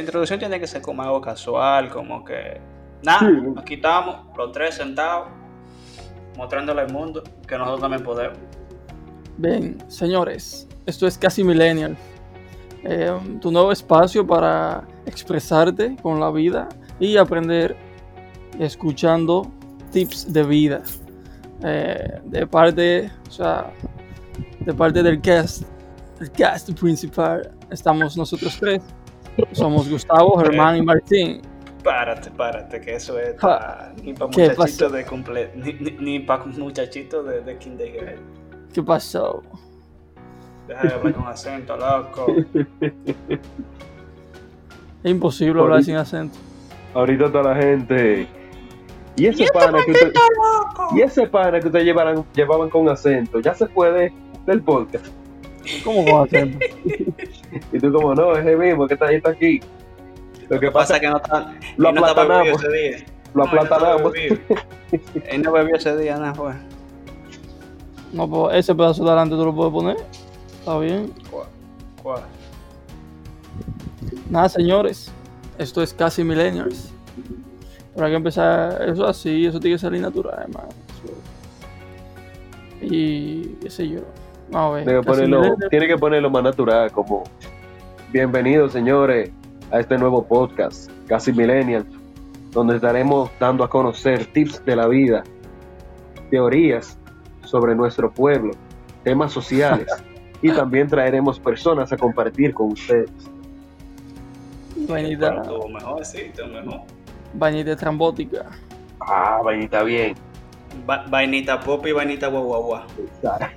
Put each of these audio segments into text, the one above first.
la, introducción tiene que ser como algo casual, como que. Nada, nos quitamos los tres sentados, mostrándole al mundo que nosotros también podemos. Bien, señores, esto es casi Millennial. Eh, tu nuevo espacio para expresarte con la vida y aprender escuchando tips de vida. Eh, de parte, o sea, de parte del cast, el cast principal, estamos nosotros tres. Somos Gustavo, Germán y Martín. Párate, párate, que eso es ni para muchachitos de comple ni, para muchachitos de, de kindergarten. ¿Qué pasó? Deja de hablar con acento, loco. Es imposible hablar sin acento. Ahorita toda la gente. Y ese pana que usted, y ese pana que ustedes llevaban, llevaban con acento, ya se puede del podcast. ¿Cómo con acento? y tú como no, es el mismo que está ahí está aquí. Lo que pasa es que no está, lo aplatanamos. Lo aplatanamos. Él no bebió ese día, nada, fue. No, pues ese pedazo de adelante tú lo puedes poner. Está bien. ¿Cuál? Nada, señores. Esto es casi Millennials. Pero hay que empezar eso así, eso tiene que salir natural, hermano. Y qué sé yo. Tiene que, ponerlo, tiene que ponerlo más natural, como bienvenidos, señores, a este nuevo podcast, Casi Millennials, donde estaremos dando a conocer tips de la vida, teorías sobre nuestro pueblo, temas sociales y también traeremos personas a compartir con ustedes. Vainita. mejor, sí, mejor. Vainita trambótica. Ah, vainita bien. Vainita pop y vainita guaguaguá.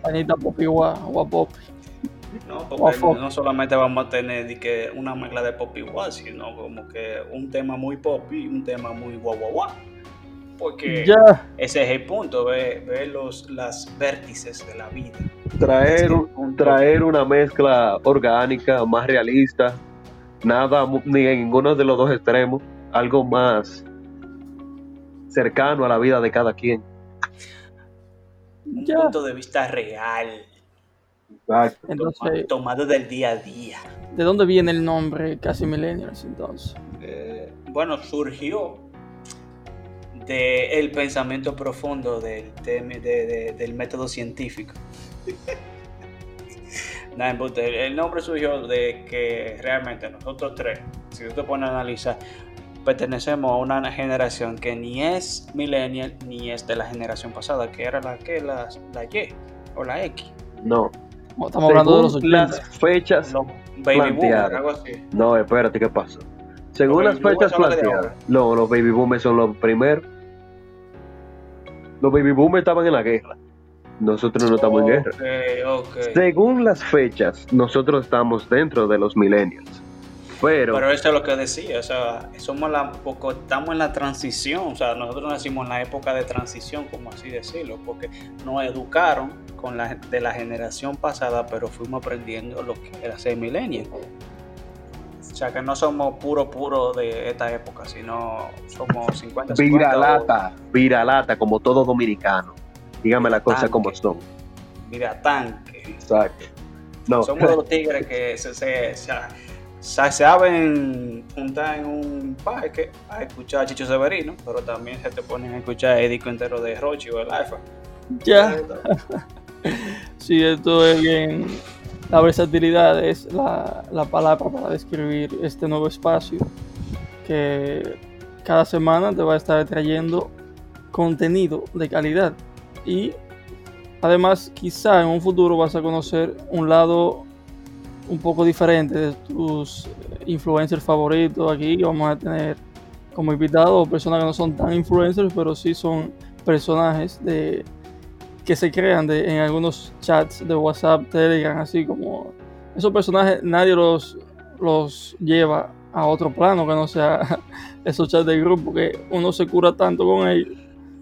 Vainita pop y guaguapopi. No, porque no solamente vamos a tener que una mezcla de pop y guau, sino como que un tema muy pop y un tema muy guaguaguá porque ese es el punto, ver, los las vértices de la vida. Traer, traer una mezcla orgánica, más realista, nada, ni en ninguno de los dos extremos, algo más cercano a la vida de cada quien. Un punto de vista real. Entonces, tomado, del día a día. ¿De dónde viene el nombre Casi Millennials entonces? Eh, bueno, surgió del pensamiento profundo del, del método científico. el nombre surgió de que realmente nosotros tres, si tú te pones a analizar, pertenecemos a una generación que ni es millennial ni es de la generación pasada, que era la que la, la Y o la X. No. Estamos hablando de los las fechas baby boomers, algo así. No, espérate, ¿qué pasa? Según las fechas planteadas, no, los baby boomers son los primeros los baby boomers estaban en la guerra. Nosotros no estamos en guerra. Según las fechas, nosotros estamos dentro de los millennials. Pero, pero eso es lo que decía, o sea, somos la, poco, estamos en la transición, o sea, nosotros nacimos en la época de transición, como así decirlo, porque nos educaron con la, de la generación pasada, pero fuimos aprendiendo lo que era ser millennial. O sea, que no somos puro, puro de esta época, sino somos 50, 50 Viralata, viralata, como todo dominicano. Dígame las cosas como son. Mira, tanque. Exacto. No. Somos los tigres que se, se, se, saben juntar en un parque a escuchar a Chicho Severino, pero también se te ponen a escuchar el disco entero de Rochi o el Alfa. Ya. sí, esto es bien la versatilidad es la, palabra para describir este nuevo espacio que cada semana te va a estar trayendo contenido de calidad y además quizá en un futuro vas a conocer un lado un poco diferente de tus influencers favoritos aquí vamos a tener como invitados personas que no son tan influencers pero sí son personajes de que se crean de, en algunos chats de WhatsApp, Telegram, así como esos personajes nadie los, los lleva a otro plano que no sea esos chats del grupo, que uno se cura tanto con ellos.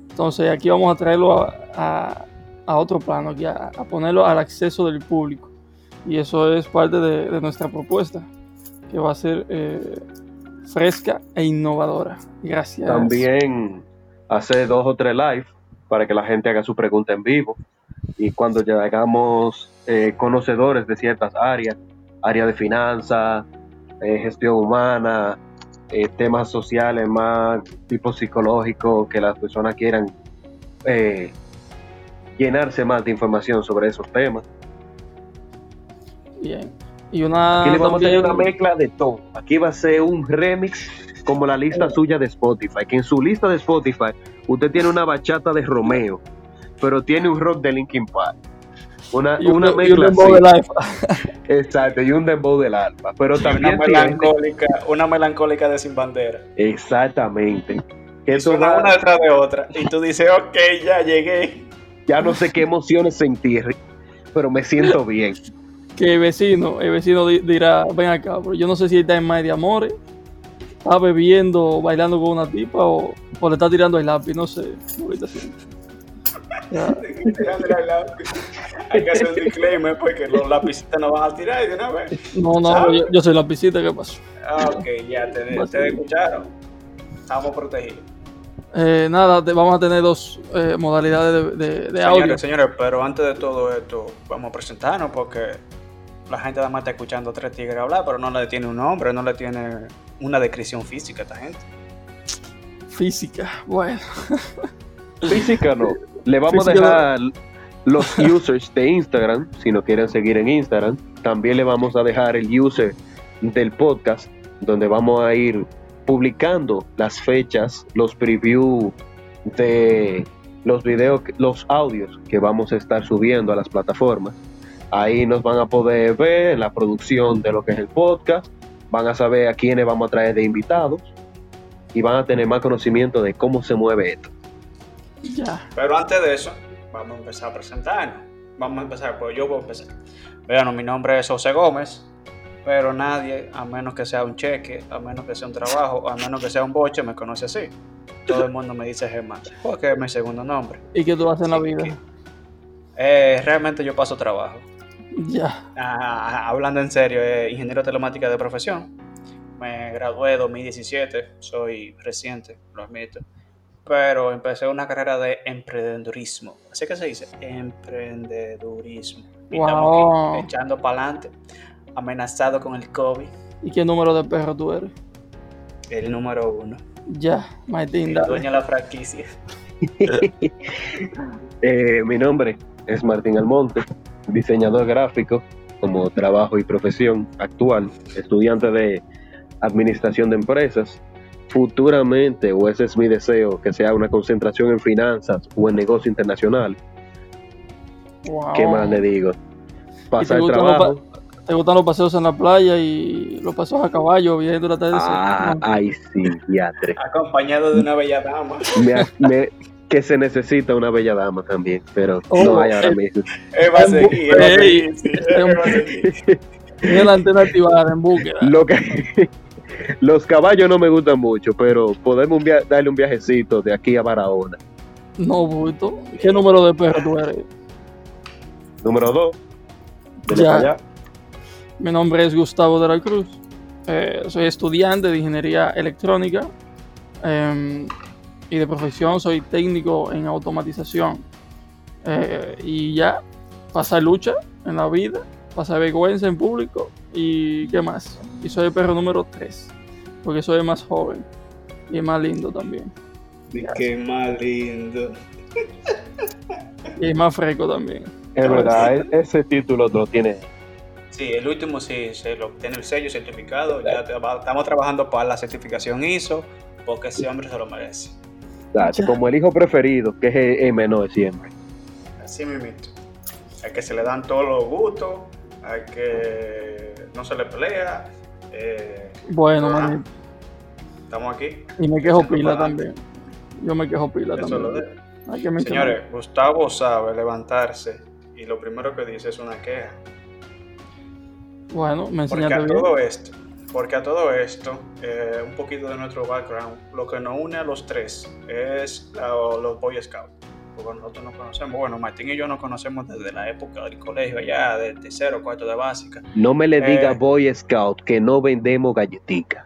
Entonces aquí vamos a traerlo a, a, otro plano, aquí a, ponerlo al acceso del público. Y eso es parte de, nuestra propuesta, que va a ser eh, fresca e innovadora. Gracias. También hace dos o tres live para que la gente haga su pregunta en vivo. Y cuando llegamos eh, conocedores de ciertas áreas, área de finanzas, eh, gestión humana, eh, temas sociales más tipo psicológico, que las personas quieran llenarse más de información sobre esos temas. Bien. Y una. Aquí le vamos a hacer una mezcla de todo. Aquí va a ser un remix como la lista suya de Spotify. Que en su lista de Spotify usted tiene una bachata de Romeo, pero tiene un rock de Linkin Park. Una, una mezcla un del alfa. Exacto, y un dembow del alfa. Pero también una melancólica, una melancólica de sin bandera. Exactamente. Eso una, una detrás de otra. Y tú dices, ok, ya llegué. Ya no sé qué emociones sentir, pero me siento bien. Que el vecino, el vecino dirá, ven acá, pero yo no sé si está en más de amores, está bebiendo, bailando con una tipa o, o le está tirando el lápiz, no sé. Ahorita sí. Hay que hacer un disclaimer porque los lapicitas no van a tirar de una vez. No, no, yo, yo, soy lapicita, ¿qué pasó? Ah, ok, ya te, te escucharon. Estamos protegidos. Eh, nada, te, vamos a tener dos eh, modalidades de, de, de señores, audio. Señores, pero antes de todo esto, vamos a presentarnos porque la gente además está escuchando tres tigres hablar, pero no le tiene un nombre, no le tiene una descripción física a esta gente. Física, bueno. Física no. Le vamos a dejar los users de Instagram, si no quieren seguir en Instagram. También le vamos a dejar el user del podcast, donde vamos a ir publicando las fechas, los previews de los videos, los audios que vamos a estar subiendo a las plataformas. Ahí nos van a poder ver la producción de lo que es el podcast, van a saber a quiénes vamos a traer de invitados y van a tener más conocimiento de cómo se mueve esto. Ya. Pero antes de eso, vamos a empezar a presentarnos. Vamos a empezar, pues yo voy a empezar. Vean, mi nombre es José Gómez, pero nadie, a menos que sea un cheque, a menos que sea un trabajo, a menos que sea un boche, me conoce así. Todo el mundo me dice Germán, porque es mi segundo nombre. ¿Y qué tú haces en la vida? Eh, realmente yo paso trabajo. Ya. Ah, hablando en serio, eh, ingeniero telemática de profesión. Me gradué en 2017, soy reciente, lo admito. Pero empecé una carrera de emprendedurismo. ¿Así que se dice? Emprendedurismo. Y Wow. estamos aquí echando para adelante, amenazado con el COVID, ¿Y qué número de perro tú eres? el número uno. Ya, Martín, El dueño de la franquicia. Eh, mi nombre es Martín Almonte, diseñador gráfico como trabajo y profesión actual, estudiante de administración de empresas. Futuramente, o ese es mi deseo, que sea una concentración en finanzas o en negocio internacional. Wow. ¿Qué más le digo? Pasar gustan trabajo. los ¿Te gustan los paseos en la playa y los paseos a caballo viendo la tarde? Ah, ay, sí, diatre. Acompañado de una bella dama. Me- me- que se necesita una bella dama también, pero Oh, no hay ahora eh, mismo. Él va a seguir, sí. Tiene la antena activada en búsqueda. Lo que, los caballos no me gustan mucho, pero podemos un via- darle un viajecito de aquí a Barahona. No, bulto. ¿Qué número de perro tú eres? Número dos. Ya. Mi nombre es Gustavo de la Cruz. Eh, soy estudiante de ingeniería electrónica em, y de profesión soy técnico en automatización. Eh, y ya, pasar lucha en la vida, pasar vergüenza en público y qué más. Y soy el perro número 3, porque soy el más joven y el más lindo también. Qué más lindo. Y el más fresco también. Es verdad, e- ese título lo tiene. Sí, el último sí, se lo tiene el sello certificado. Ya estamos trabajando para la certificación ISO, porque ese hombre se lo merece. Como el hijo preferido, que es el, menor siempre. Así mismito. Hay que se le dan todos los gustos, hay que no se le pelea. eh, Bueno, Ah, manito. estamos aquí. Y me quejo pila también. Yo me quejo pila Eso lo también. de- que. Señores, Gustavo sabe levantarse y lo primero que dice es una queja. Bueno, me Porque a enseñaste bien. todo esto, porque a todo esto, eh, un poquito de nuestro background, lo que nos une a los tres es la- los Boy Scouts. Porque nosotros nos conocemos, bueno, Martín y yo nos conocemos desde la época del colegio, allá de tercero, cuarto de básica. No me le diga Eh. Boy Scout que no vendemos galletitas.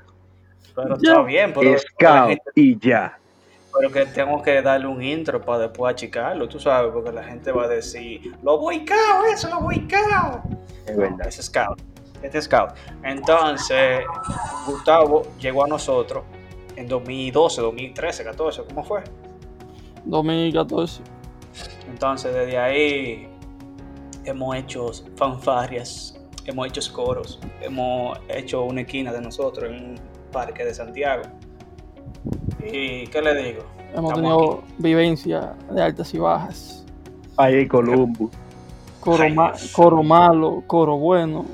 Pero Ya. está bien, pero, Scout gente- y ya. pero que tengo que darle un intro para después achicarlo, tú sabes, porque la gente va a decir, los Boy Scouts, eso, los Boy Scouts. Es verdad. Es Scout. Este scout. Entonces, Gustavo llegó a nosotros en 2012, 2013, 14, ¿cómo fue? 2014. Entonces, desde ahí hemos hecho fanfarias, hemos hecho coros, hemos hecho una esquina de nosotros en un parque de Santiago. ¿Y qué le digo? Hemos tenido vivencia de altas y bajas. Ahí en Columbus. Coro, malo, coro bueno,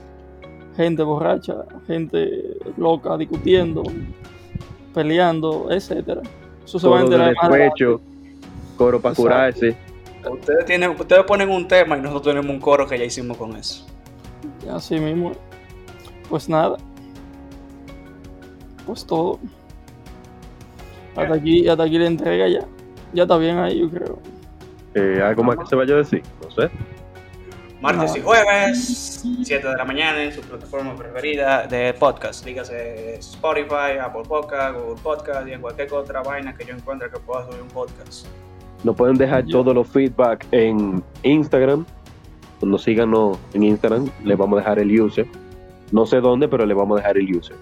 gente borracha, gente loca discutiendo, peleando, etcétera. Eso se va a enterar coro para curarse. Ustedes, tienen, ustedes ponen un tema y nosotros tenemos un coro que ya hicimos con eso. Así mismo. Pues nada. Pues todo. Hasta aquí, hasta aquí la entrega ya. Ya está bien ahí, yo creo. Eh, ¿Algo más que se vaya a decir? No sé. Martes y jueves, 7 de la mañana en su plataforma preferida de podcast. Dígase Spotify, Apple Podcast, Google Podcast y en cualquier otra vaina que yo encuentre que pueda subir un podcast. Nos pueden dejar todos los feedback en Instagram. Cuando síganos en Instagram, les vamos a dejar el user. No sé dónde, pero le vamos a dejar el user.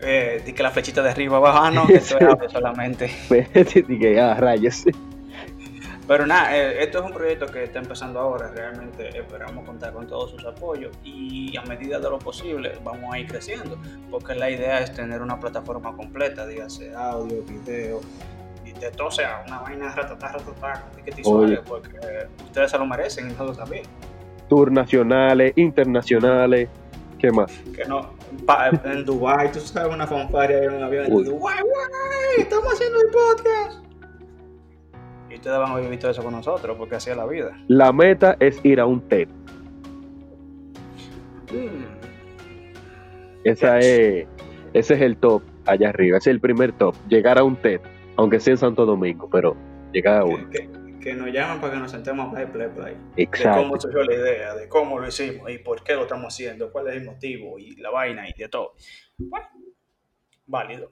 Eh, di que la flechita de arriba abajo, ah, no, que esto es solamente. di que ah, rayos. Pero nada, eh, esto es un proyecto que está empezando ahora, realmente esperamos contar con todos sus apoyos y a medida de lo posible vamos a ir creciendo, porque la idea es tener una plataforma completa, dígase audio, video, de todo sea una vaina ratatá, ratatá, que te porque ustedes se lo merecen y nosotros también. Tours nacionales, internacionales, ¿qué más? Que no, en Dubai, tú sabes una fanfaria en un avión en Dubai, estamos haciendo el podcast. Ustedes van a vivir todo eso con nosotros, porque así es la vida. La meta es ir a un TED. Mm. Esa es, ese es el top allá arriba, ese es el primer top, llegar a un TED aunque sea en Santo Domingo, pero llega a uno. Que, nos llaman para que nos sentemos a play, play, play. Exacto. De cómo surgió la idea, de cómo lo hicimos y por qué lo estamos haciendo, cuál es el motivo y la vaina y de todo. Bueno, válido.